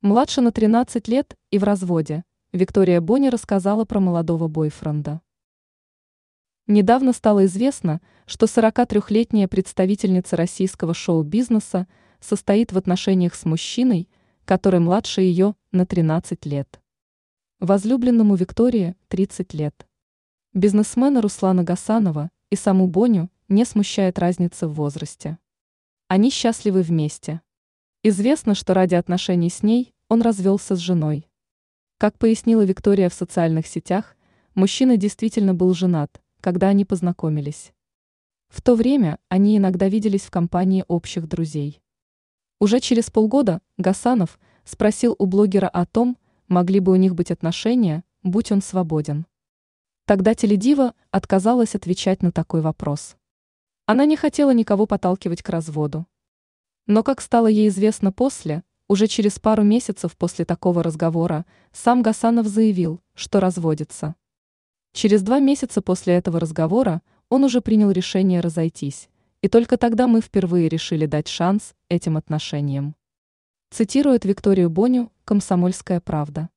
Младше на 13 лет и в разводе. Виктория Бони рассказала про молодого бойфренда. Недавно стало известно, что 43-летняя представительница российского шоу-бизнеса состоит в отношениях с мужчиной, который младше ее на 13 лет. Возлюбленному Виктории 30 лет. Бизнесмена Руслана Гасанова и саму Боню не смущает разница в возрасте. Они счастливы вместе. Известно, что ради отношений с ней он развелся с женой. Как пояснила Виктория в социальных сетях, мужчина действительно был женат, когда они познакомились. В то время они иногда виделись в компании общих друзей. Уже через полгода Гасанов спросил у блогера о том, могли бы у них быть отношения, будь он свободен. Тогда Теледива отказалась отвечать на такой вопрос. Она не хотела никого подталкивать к разводу. Но, как стало ей известно после, уже через пару месяцев после такого разговора, сам Гасанов заявил, что разводится. Через два месяца после этого разговора он уже принял решение разойтись, и только тогда мы впервые решили дать шанс этим отношениям. Цитирует Викторию Боню «Комсомольская правда».